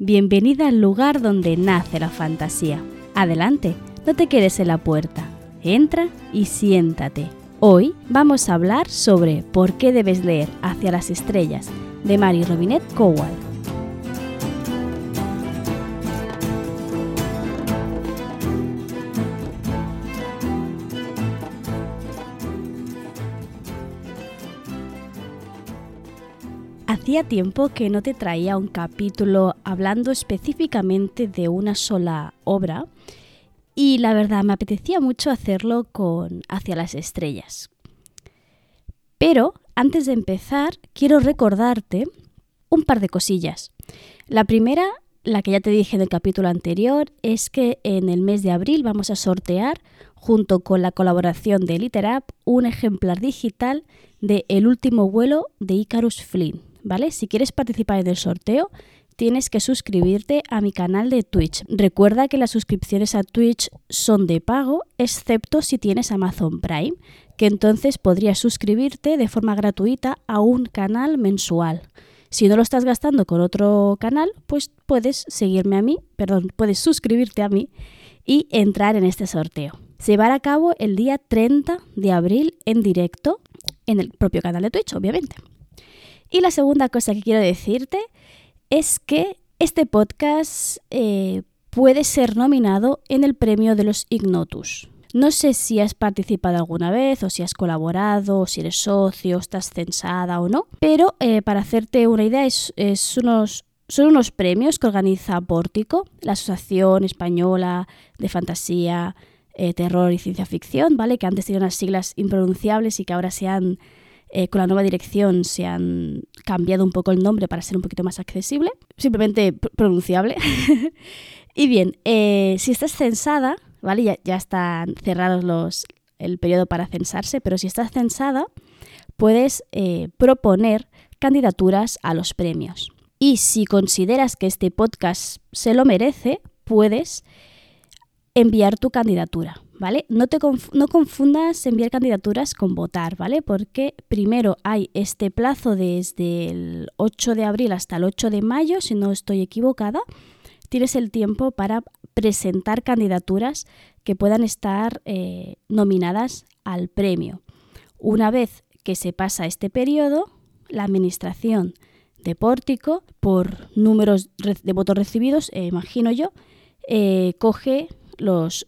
Bienvenida al lugar donde nace la fantasía. Adelante, no te quedes en la puerta. Entra y siéntate. Hoy vamos a hablar sobre por qué debes leer Hacia las Estrellas de Mary Robinette Cowell. Tiempo que no te traía un capítulo hablando específicamente de una sola obra y la verdad me apetecía mucho hacerlo con Hacia las Estrellas. Pero antes de empezar quiero recordarte un par de cosillas. La primera, la que ya te dije en el capítulo anterior, es que en el mes de abril vamos a sortear, junto con la colaboración de Literap, un ejemplar digital de El último vuelo de Icarus Flynn ¿vale? Si quieres participar en el sorteo, tienes que suscribirte a mi canal de Twitch. Recuerda que las suscripciones a Twitch son de pago, excepto si tienes Amazon Prime, que entonces podrías suscribirte de forma gratuita a un canal mensual. Si no lo estás gastando con otro canal, pues puedes seguirme a mí, perdón, puedes suscribirte a mí y entrar en este sorteo. Se llevará a cabo el día 30 de abril en directo en el propio canal de Twitch, obviamente. Y la segunda cosa que quiero decirte es que este podcast eh, puede ser nominado en el premio de los Ignotus. No sé si has participado alguna vez o si has colaborado, o si eres socio, estás censada o no, pero eh, para hacerte una idea es, unos, son unos premios que organiza Pórtico, la Asociación Española de Fantasía, eh, Terror y Ciencia Ficción, ¿vale? que antes tenían unas siglas impronunciables y que ahora se han eh, con la nueva dirección se han cambiado un poco el nombre para ser un poquito más accesible, simplemente pronunciable. y bien, eh, si estás censada, ¿vale? Ya, están cerrados los, el periodo para censarse, pero si estás censada, puedes eh, proponer candidaturas a los premios. Y si consideras que este podcast se lo merece, puedes enviar tu candidatura. ¿Vale? No, te no confundas enviar candidaturas con votar, ¿vale? Porque primero hay este plazo desde el 8 de abril hasta el 8 de mayo, si no estoy equivocada, tienes el tiempo para presentar candidaturas que puedan estar eh, nominadas al premio. Una vez que se pasa este periodo, la administración de Pórtico, por números de votos recibidos, eh, imagino yo, eh, coge los,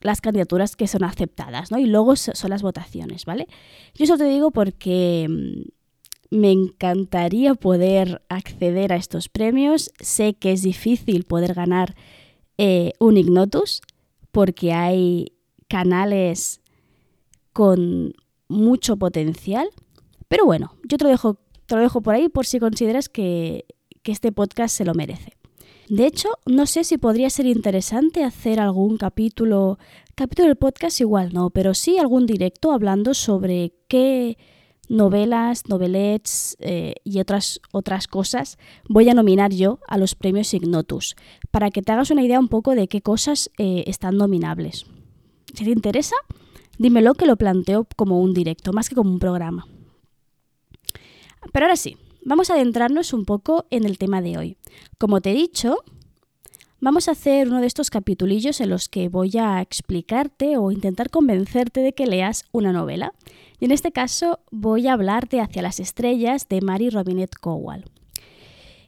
las candidaturas que son aceptadas, ¿no? Y luego son las votaciones, ¿vale? Yo eso te digo porque mm, me encantaría poder acceder a estos premios. Sé que es difícil poder ganar eh, un Ignotus porque hay canales con mucho potencial. Pero bueno, yo te lo dejo, te lo dejo por ahí por si consideras que, que este podcast se lo merece. De hecho, no sé si podría ser interesante hacer algún capítulo, capítulo del podcast igual no, pero sí algún directo hablando sobre qué novelas, novelets eh, y otras, otras cosas voy a nominar yo a los premios Ignotus, para que te hagas una idea un poco de qué cosas eh, están nominables. Si te interesa, dímelo que lo planteo como un directo, más que como un programa. Pero ahora sí, vamos a adentrarnos un poco en el tema de hoy. Como te he dicho, vamos a hacer uno de estos capitulillos en los que voy a explicarte o intentar convencerte de que leas una novela. Y en este caso voy a hablarte Hacia las estrellas de Mary Robinette Cowell.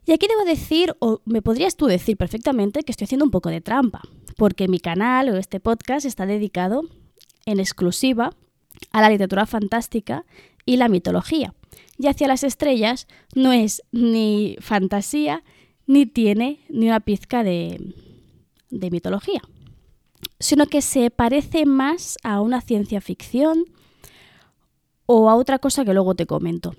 Y aquí debo decir, o me podrías tú decir perfectamente, que estoy haciendo un poco de trampa, porque mi canal o este podcast está dedicado en exclusiva a la literatura fantástica y la mitología y hacia las estrellas no es ni fantasía ni tiene ni una pizca de, de mitología, sino que se parece más a una ciencia ficción o a otra cosa que luego te comento.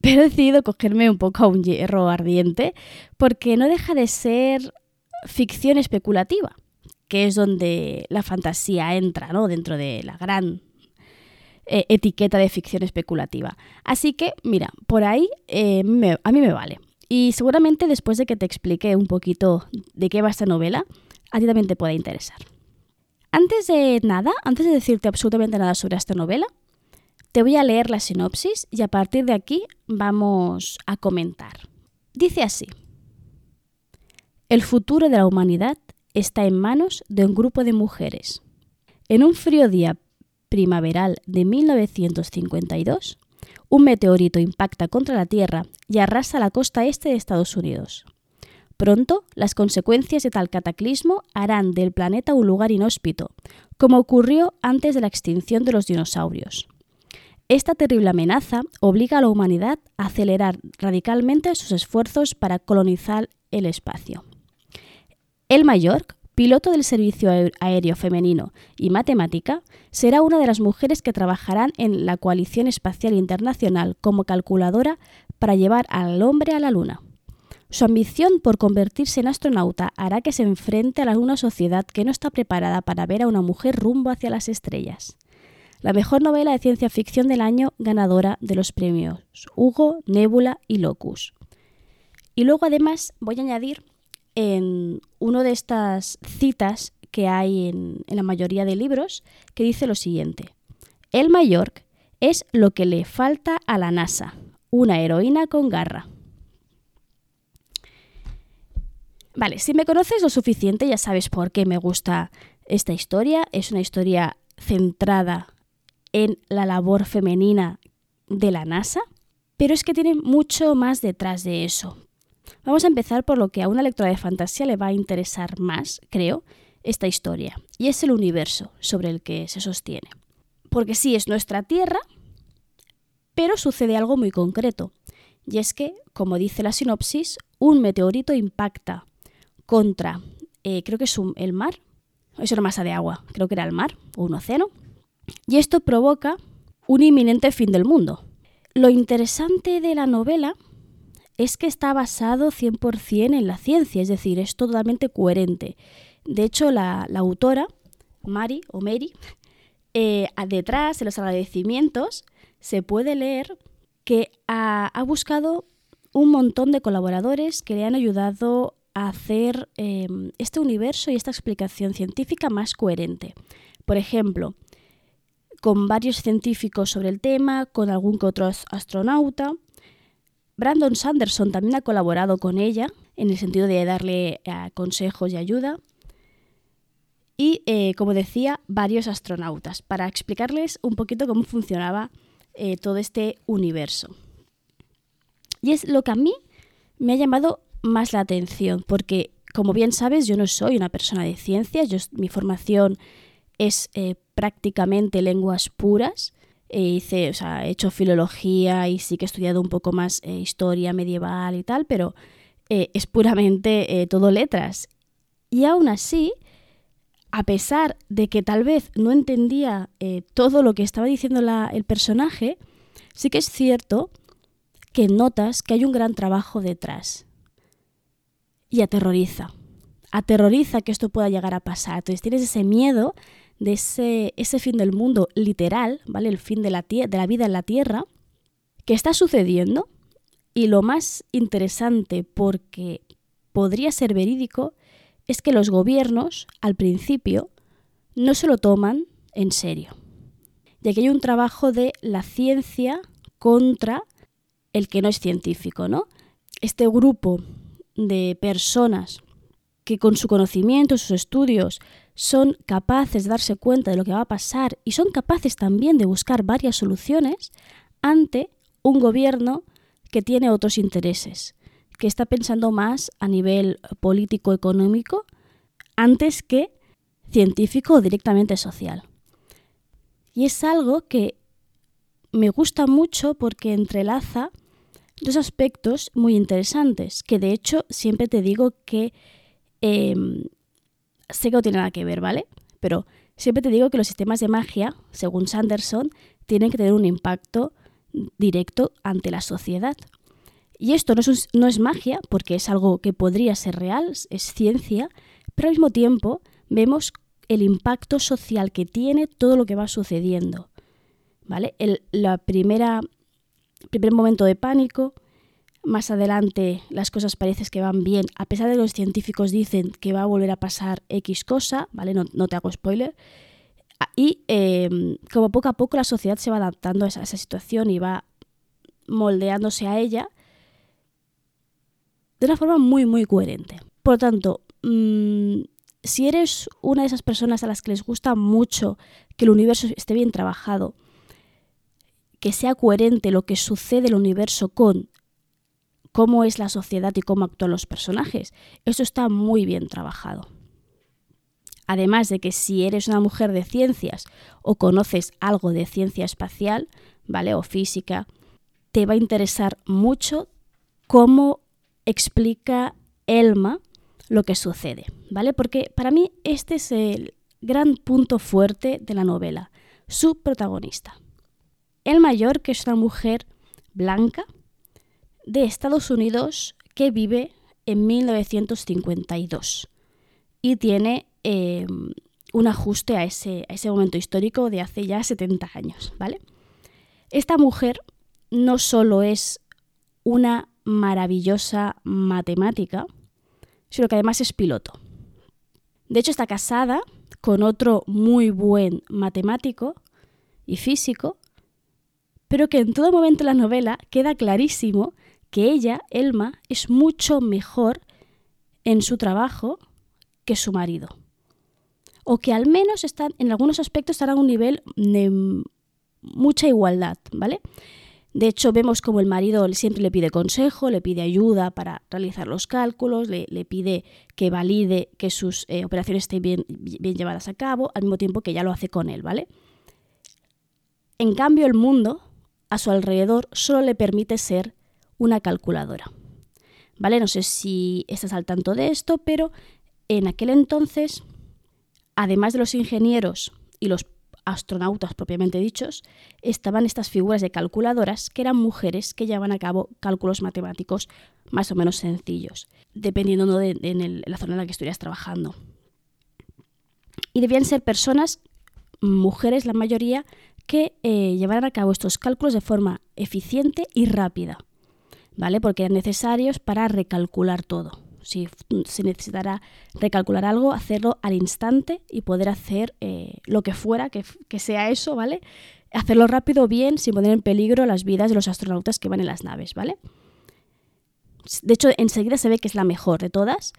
Pero he decidido cogerme un poco a un hierro ardiente porque no deja de ser ficción especulativa, que es donde la fantasía entra, ¿no? Dentro de la gran eh, etiqueta de ficción especulativa. Así que, mira, por ahí eh, a mí me vale. Y seguramente después de que te explique un poquito de qué va esta novela, a ti también te puede interesar. Antes de nada, antes de decirte absolutamente nada sobre esta novela, te voy a leer la sinopsis y a partir de aquí vamos a comentar. Dice así. El futuro de la humanidad está en manos de un grupo de mujeres. En un frío día primaveral de 1952, un meteorito impacta contra la Tierra y arrasa la costa este de Estados Unidos. Pronto, las consecuencias de tal cataclismo harán del planeta un lugar inhóspito, como ocurrió antes de la extinción de los dinosaurios. Esta terrible amenaza obliga a la humanidad a acelerar radicalmente sus esfuerzos para colonizar el espacio. Elma York, piloto del Servicio Aéreo Femenino y matemática, será una de las mujeres que trabajarán en la Coalición Espacial Internacional como calculadora para llevar al hombre a la Luna. Su ambición por convertirse en astronauta hará que se enfrente a una sociedad que no está preparada para ver a una mujer rumbo hacia las estrellas. La mejor novela de ciencia ficción del año ganadora de los premios Hugo, Nebula y Locus. Y luego además voy a añadir en una de estas citas que hay en, la mayoría de libros que dice lo siguiente. El York es lo que le falta a la NASA, una heroína con garra. Vale, si me conoces lo suficiente ya sabes por qué me gusta esta historia. Es una historia centrada en la labor femenina de la NASA, pero es que tiene mucho más detrás de eso. Vamos a empezar por lo que a una lectora de fantasía le va a interesar más, creo, esta historia, y es el universo sobre el que se sostiene. Porque sí, es nuestra Tierra, pero sucede algo muy concreto, y es que, como dice la sinopsis, un meteorito impacta contra, eh, creo que es el mar, es una masa de agua, creo que era el mar o un océano, y esto provoca un inminente fin del mundo. Lo interesante de la novela es que está basado 100% en la ciencia, es decir, es totalmente coherente. De hecho, la, autora, Mari o Mary, eh, detrás, de los agradecimientos, se puede leer que ha, ha, buscado un montón de colaboradores que le han ayudado hacer em, este universo y esta explicación científica más coherente. Por ejemplo, con varios científicos sobre el tema, con algún que otro astronauta. Brandon Sanderson también ha colaborado con ella en el sentido de darle eh, consejos y ayuda. Y, eh, como decía, varios astronautas para explicarles un poquito cómo funcionaba eh, todo este universo. Y es lo que a mí me ha llamado más la atención, porque como bien sabes, yo no soy una persona de ciencias, mi formación es prácticamente lenguas puras. Eh, hice, o sea, he hecho filología y sí que he estudiado un poco más eh, historia medieval y tal, pero es puramente todo letras. Y aún así, a pesar de que tal vez no entendía todo lo que estaba diciendo el personaje, sí que es cierto que notas que hay un gran trabajo detrás y aterroriza. Aterroriza que esto pueda llegar a pasar. Entonces tienes ese miedo de ese, ese fin del mundo literal, ¿vale? El fin de la, de la vida en la Tierra, que está sucediendo. Y lo más interesante, porque podría ser verídico, es que los gobiernos, al principio, no se lo toman en serio. Y aquí hay un trabajo de la ciencia contra el que no es científico, ¿no? Este grupo de personas que con su conocimiento, sus estudios, son capaces de darse cuenta de lo que va a pasar y son capaces también de buscar varias soluciones ante un gobierno que tiene otros intereses, que está pensando más a nivel político-económico antes que científico o directamente social. Y es algo que me gusta mucho porque entrelaza dos aspectos muy interesantes, que de hecho siempre te digo que em, sé que no tiene nada que ver, ¿vale? Pero siempre te digo que los sistemas de magia, según Sanderson, tienen que tener un impacto directo ante la sociedad. Y esto no es, no es magia, porque es algo que podría ser real, es ciencia, pero al mismo tiempo vemos el impacto social que tiene todo lo que va sucediendo. ¿Vale? El, primer momento de pánico, más adelante las cosas parecen que van bien, a pesar de que los científicos dicen que va a volver a pasar X cosa, ¿vale? No, te hago spoiler. Ah, y em, como poco a poco la sociedad se va adaptando a esa, situación y va moldeándose a ella de una forma muy, muy coherente. Por lo tanto, mm, si eres una de esas personas a las que les gusta mucho que el universo esté bien trabajado, que sea coherente lo que sucede el universo con cómo es la sociedad y cómo actúan los personajes, eso está muy bien trabajado. Además de que si eres una mujer de ciencias o conoces algo de ciencia espacial, ¿vale? O física, te va a interesar mucho cómo explica Elma lo que sucede, ¿vale? Porque para mí este es el gran punto fuerte de la novela, su protagonista. Elma York es una mujer blanca de Estados Unidos que vive en 1952 y tiene Em, un ajuste a ese, a ese momento histórico de hace ya 70 años, ¿vale? Esta mujer no solo es una maravillosa matemática, sino que además es piloto. De hecho, está casada con otro muy buen matemático y físico, pero que en todo momento de la novela queda clarísimo que ella, Elma, es mucho mejor en su trabajo que su marido o que al menos están, en algunos aspectos estarán a un nivel de mucha igualdad, ¿vale? De hecho, vemos como el marido siempre le pide consejo, le pide ayuda para realizar los cálculos, le, pide que valide que sus eh, operaciones estén bien, bien llevadas a cabo, al mismo tiempo que ya lo hace con él, ¿vale? En cambio, el mundo a su alrededor solo le permite ser una calculadora. ¿Vale? No sé si estás al tanto de esto, pero en aquel entonces además de los ingenieros y los astronautas propiamente dichos, estaban estas figuras de calculadoras que eran mujeres que llevaban a cabo cálculos matemáticos más o menos sencillos, dependiendo de, en la zona en la que estuvieras trabajando. Y debían ser personas, mujeres la mayoría, que eh, llevaran a cabo estos cálculos de forma eficiente y rápida, ¿vale? Porque eran necesarios para recalcular todo si se necesitara recalcular algo, hacerlo al instante y poder hacer eh, lo que fuera, que, sea eso, ¿vale? Hacerlo rápido, bien, sin poner en peligro las vidas de los astronautas que van en las naves, ¿vale? De hecho, enseguida se ve que es la mejor de todas,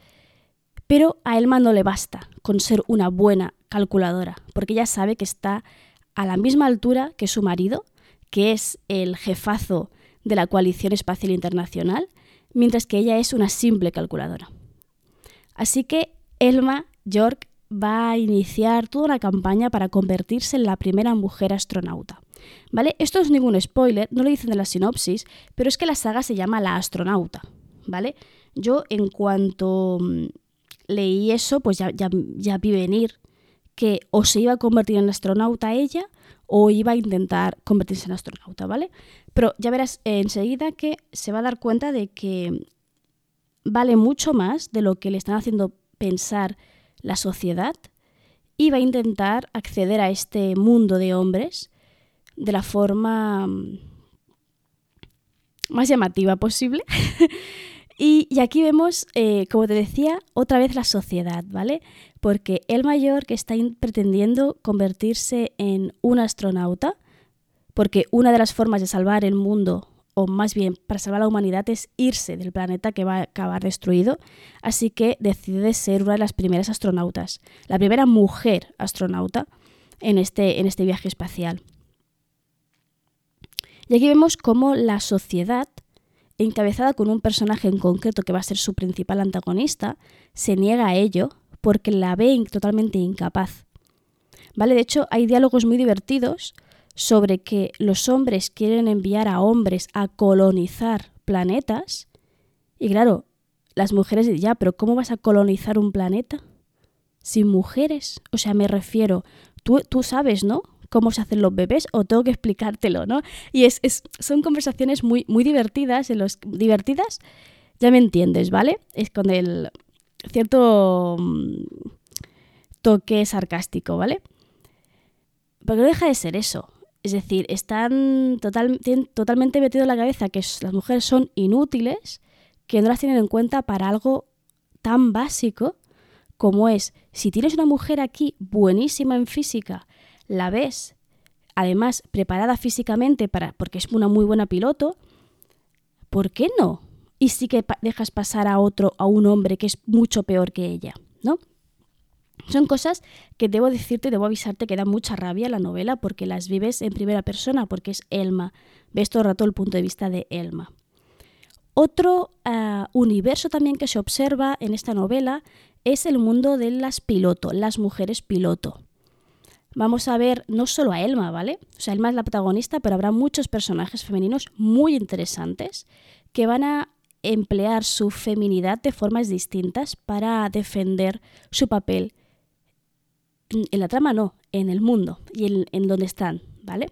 pero a Elma no le basta con ser una buena calculadora, porque ella sabe que está a la misma altura que su marido, que es el jefazo de la Coalición Espacial Internacional, mientras que ella es una simple calculadora. Así que Elma York va a iniciar toda una campaña para convertirse en la primera mujer astronauta. ¿Vale? Esto no es ningún spoiler, no lo dicen en la sinopsis, pero es que la saga se llama La astronauta, ¿vale? Yo en cuanto mm, leí eso, pues ya, ya, ya vi venir que o se iba a convertir en astronauta ella o iba a intentar convertirse en astronauta, ¿vale? Pero ya verás enseguida que se va a dar cuenta de que vale mucho más de lo que le están haciendo pensar la sociedad y va a intentar acceder a este mundo de hombres de la forma mm, más llamativa posible. y, aquí vemos, eh, como te decía, otra vez la sociedad, ¿vale? porque el mayor que está pretendiendo convertirse en un astronauta, porque una de las formas de salvar el mundo, o más bien para salvar a la humanidad, es irse del planeta que va a acabar destruido, así que decide ser una de las primeras astronautas, la primera mujer astronauta en este, en este viaje espacial. Y aquí vemos cómo la sociedad, encabezada con un personaje en concreto que va a ser su principal antagonista, se niega a ello porque la ve totalmente incapaz. ¿Vale? De hecho, hay diálogos muy divertidos sobre que los hombres quieren enviar a hombres a colonizar planetas. Y claro, las mujeres dicen, ya, pero ¿cómo vas a colonizar un planeta? Sin mujeres. O sea, me refiero, tú, tú sabes, ¿no? Cómo se hacen los bebés o tengo que explicártelo, ¿no? Y es, son conversaciones muy, muy divertidas, en los, divertidas, ya me entiendes, ¿vale? Es con el, cierto mm, toque sarcástico, ¿vale? Porque no deja de ser eso. Es decir, están total, totalmente metido en la cabeza que las mujeres son inútiles, que no las tienen en cuenta para algo tan básico como es, si tienes una mujer aquí buenísima en física, la ves, además preparada físicamente para, porque es una muy buena piloto, ¿por qué no y sí que dejas pasar a otro, a un hombre que es mucho peor que ella, ¿no? Son cosas que debo decirte, debo avisarte que da mucha rabia la novela porque las vives en primera persona, porque es Elma. Ves todo el rato el punto de vista de Elma. Otro ah, universo también que se observa en esta novela es el mundo de las piloto, las mujeres piloto. Vamos a ver no solo a Elma, ¿vale? O sea, Elma es la protagonista, pero habrá muchos personajes femeninos muy interesantes que van a emplear su feminidad de formas distintas para defender su papel en la trama no, en el mundo y en, donde están, ¿vale?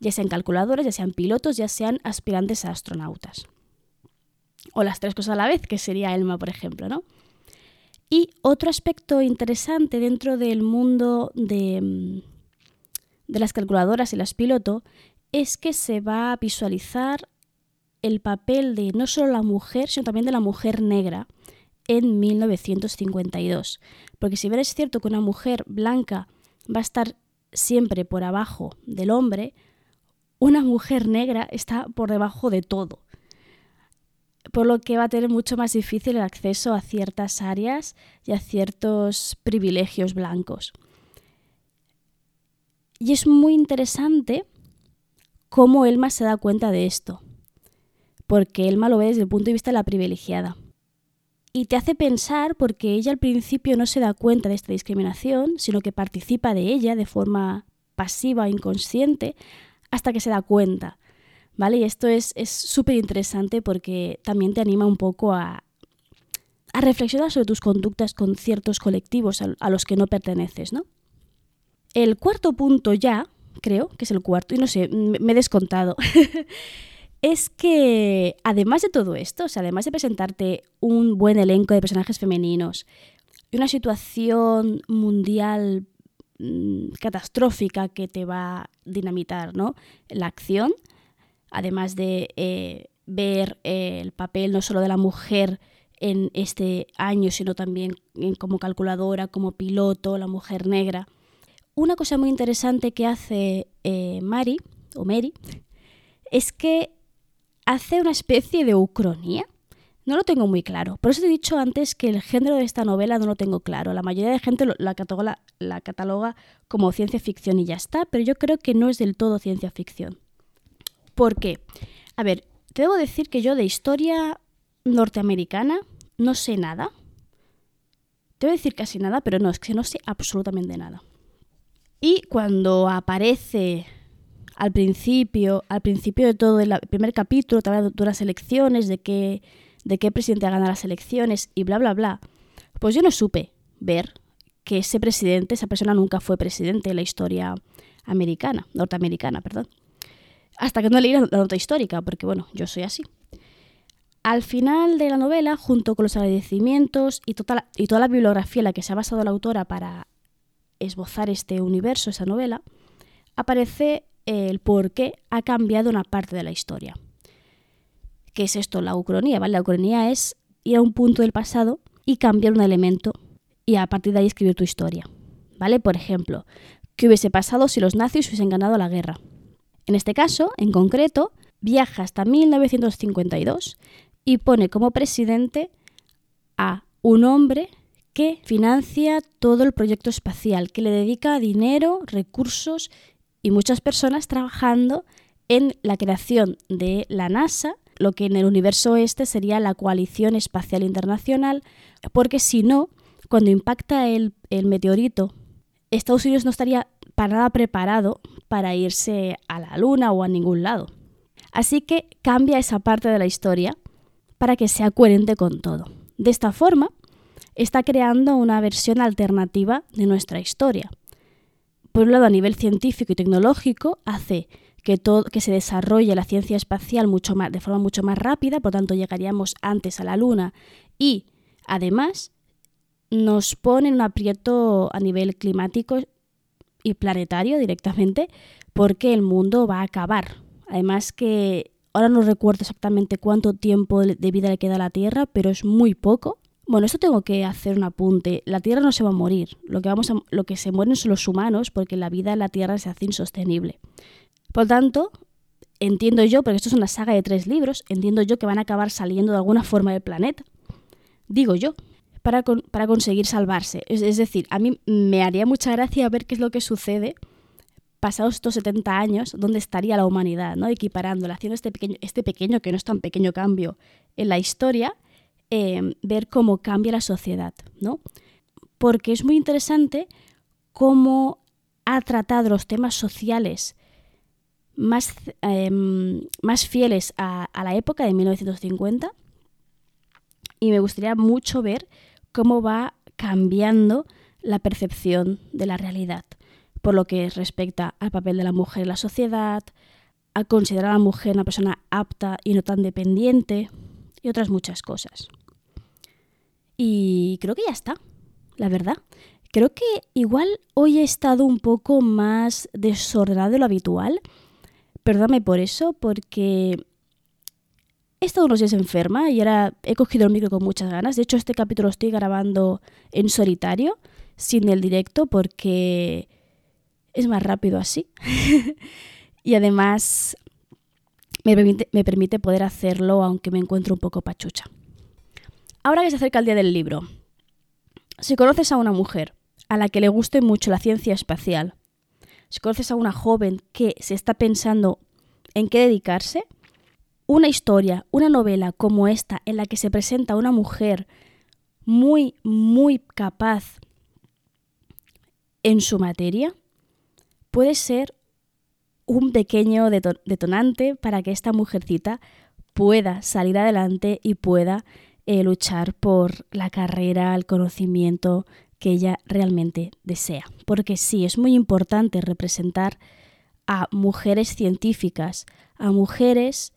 Ya sean calculadoras, ya sean pilotos, ya sean aspirantes a astronautas. O las tres cosas a la vez, que sería Elma, por ejemplo, ¿no? Y otro aspecto interesante dentro del mundo de, mm, de las calculadoras y las pilotos es que se va a visualizar el papel de no solo la mujer, sino también de la mujer negra en 1952. Porque si bien es cierto que una mujer blanca va a estar siempre por abajo del hombre, una mujer negra está por debajo de todo. Por lo que va a tener mucho más difícil el acceso a ciertas áreas y a ciertos privilegios blancos. Y es muy interesante cómo Elma se da cuenta de esto, porque Elma lo ve desde el punto de vista de la privilegiada y te hace pensar porque ella al principio no se da cuenta de esta discriminación, sino que participa de ella de forma pasiva o inconsciente hasta que se da cuenta. ¿Vale? Y esto es súper interesante porque también te anima un poco a, a, reflexionar sobre tus conductas con ciertos colectivos a, los que no perteneces, ¿no? El cuarto punto ya, creo que es el cuarto, y no sé, me he descontado. es que además de todo esto, o sea, además de presentarte un buen elenco de personajes femeninos y una situación mundial mm, catastrófica que te va a dinamitar ¿no? la acción, además de eh, ver eh, el papel no solo de la mujer en este año, sino también como calculadora, como piloto, la mujer negra. Una cosa muy interesante que hace eh, Mari, o Mary, es que hace una especie de ucronía. No lo tengo muy claro. Por eso te he dicho antes que el género de esta novela no lo tengo claro. La mayoría de gente la cataloga, la cataloga como ciencia ficción y ya está, pero yo creo que no es del todo ciencia ficción. ¿Por qué? A ver, te debo decir que yo de historia norteamericana no sé nada. Te voy a decir casi nada, pero no, es que no sé absolutamente nada. Y cuando aparece al principio, al principio de todo, el primer capítulo, te habla de las elecciones, de qué, de qué presidente las elecciones y bla, bla, bla. Pues yo no supe ver que ese presidente, esa persona nunca fue presidente en la historia americana, norteamericana, perdón. Hasta que no leí la nota histórica, porque bueno, yo soy así. Al final de la novela, junto con los agradecimientos y, y toda la bibliografía en la que se ha basado la autora para esbozar este universo, esa novela, aparece el por qué ha cambiado una parte de la historia. ¿Qué es esto? La ucronía, ¿vale? La ucronía es ir a un punto del pasado y cambiar un elemento y a partir de ahí escribir tu historia. ¿Vale? Por ejemplo, ¿qué hubiese pasado si los nazis hubiesen ganado la guerra? En este caso, en concreto, viaja hasta 1952 y pone como presidente a un hombre que financia todo el proyecto espacial, que le dedica dinero, recursos y muchas personas trabajando en la creación de la NASA, lo que en el universo este sería la Coalición Espacial Internacional, porque si no, cuando impacta el, meteorito, Estados Unidos no estaría para nada preparado para irse a la Luna o a ningún lado. Así que cambia esa parte de la historia para que sea coherente con todo. De esta forma, está creando una versión alternativa de nuestra historia por un lado, a nivel científico y tecnológico, hace que, todo, que se desarrolle la ciencia espacial mucho más, de forma mucho más rápida, por tanto llegaríamos antes a la Luna y además nos pone en un aprieto a nivel climático y planetario directamente porque el mundo va a acabar. Además que ahora no recuerdo exactamente cuánto tiempo de vida le queda a la Tierra, pero es muy poco bueno, esto tengo que hacer un apunte. La Tierra no se va a morir. Lo que, vamos lo que se mueren son los humanos porque la vida en la Tierra se hace insostenible. Por tanto, entiendo yo, porque esto es una saga de tres libros, entiendo yo que van a acabar saliendo de alguna forma del planeta. Digo yo, para, para conseguir salvarse. Es, decir, a mí me haría mucha gracia ver qué es lo que sucede pasados estos 70 años, dónde estaría la humanidad, ¿no? Equiparándola, haciendo este pequeño, este pequeño, que no es tan pequeño cambio en la historia, eh, ver cómo cambia la sociedad, ¿no? Porque es muy interesante cómo ha tratado los temas sociales más, eh, más fieles a, a, la época de 1950 y me gustaría mucho ver cómo va cambiando la percepción de la realidad por lo que respecta al papel de la mujer en la sociedad, a considerar a la mujer una persona apta y no tan dependiente y otras muchas cosas. Y creo que ya está, la verdad. Creo que igual hoy he estado un poco más desordenado de lo habitual. Perdóname por eso, porque he estado unos días enferma y ahora he cogido el micro con muchas ganas. De hecho, este capítulo lo estoy grabando en solitario, sin el directo, porque es más rápido así. y además me permite, poder hacerlo aunque me encuentro un poco pachucha. Ahora que se acerca el día del libro, si conoces a una mujer a la que le guste mucho la ciencia espacial, si conoces a una joven que se está pensando en qué dedicarse, una historia, una novela como esta en la que se presenta una mujer muy, muy capaz en su materia, puede ser un pequeño detonante para que esta mujercita pueda salir adelante y pueda eh, luchar por la carrera, el conocimiento que ella realmente desea. Porque sí, es muy importante representar a mujeres científicas, a mujeres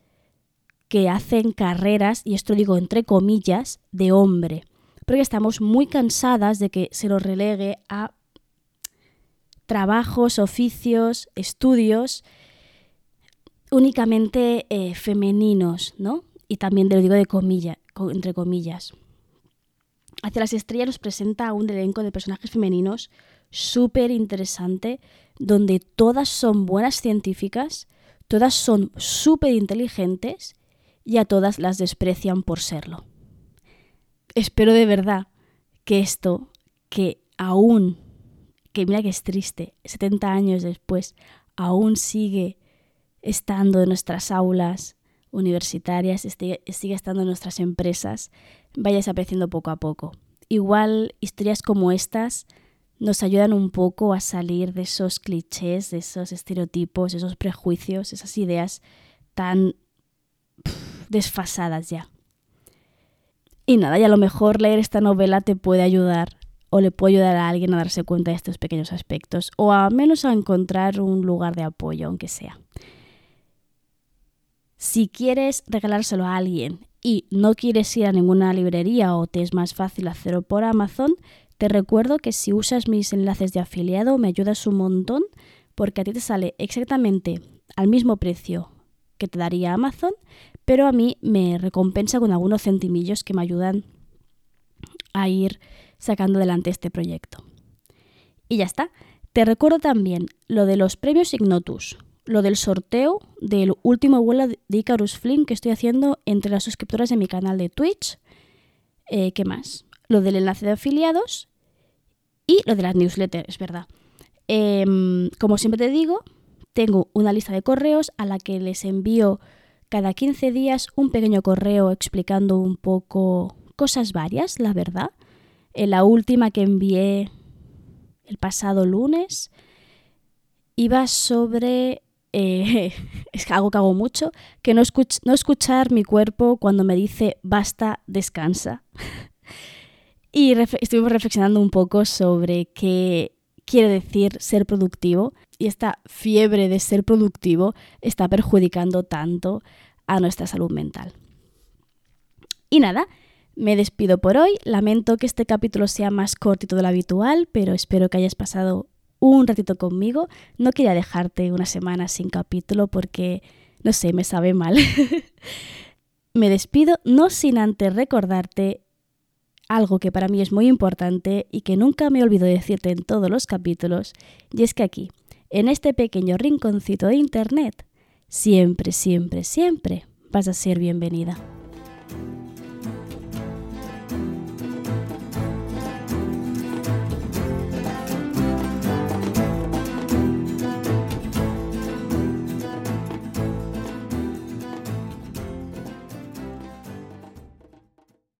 que hacen carreras, y esto digo entre comillas, de hombre, porque estamos muy cansadas de que se lo relegue a trabajos, oficios, estudios únicamente eh, femeninos, ¿no? Y también te lo digo de entre comillas. Hacia las estrellas nos presenta un elenco de personajes femeninos súper interesante, donde todas son buenas científicas, todas son súper inteligentes y a todas las desprecian por serlo. Espero de verdad que esto, que aún que mira que es triste, 70 años después, aún sigue estando en nuestras aulas universitarias, sigue estando en nuestras empresas, vaya desapareciendo poco a poco. Igual historias como estas nos ayudan un poco a salir de esos clichés, de esos estereotipos, esos prejuicios, esas ideas tan desfasadas ya. Y nada, y a lo mejor leer esta novela te puede ayudar o le puedo ayudar a alguien a darse cuenta de estos pequeños aspectos o al menos a encontrar un lugar de apoyo, aunque sea. Si quieres regalárselo a alguien y no quieres ir a ninguna librería o te es más fácil hacerlo por Amazon, te recuerdo que si usas mis enlaces de afiliado me ayudas un montón porque a ti te sale exactamente al mismo precio que te daría Amazon, pero a mí me recompensa con algunos centimillos que me ayudan a ir sacando adelante este proyecto. Y ya está. Te recuerdo también lo de los premios Ignotus, lo del sorteo del último vuelo de Icarus Flynn que estoy haciendo entre las suscriptoras de mi canal de Twitch. Eh, ¿Qué más? Lo del enlace de afiliados y lo de las newsletters, es verdad. Em, como siempre te digo, tengo una lista de correos a la que les envío cada 15 días un pequeño correo explicando un poco cosas varias, la verdad. En la última que envié el pasado lunes iba sobre... Eh, es algo que hago mucho, que no, no escuchar mi cuerpo cuando me dice basta, descansa. y estuvimos reflexionando un poco sobre qué quiere decir ser productivo y esta fiebre de ser productivo está perjudicando tanto a nuestra salud mental. Y nada, me despido por hoy. Lamento que este capítulo sea más cortito de lo habitual, pero espero que hayas pasado un ratito conmigo. No quería dejarte una semana sin capítulo porque, no sé, me sabe mal. me despido no sin antes recordarte algo que para mí es muy importante y que nunca me olvido decirte en todos los capítulos, y es que aquí, en este pequeño rinconcito de Internet, siempre, siempre, siempre vas a ser bienvenida.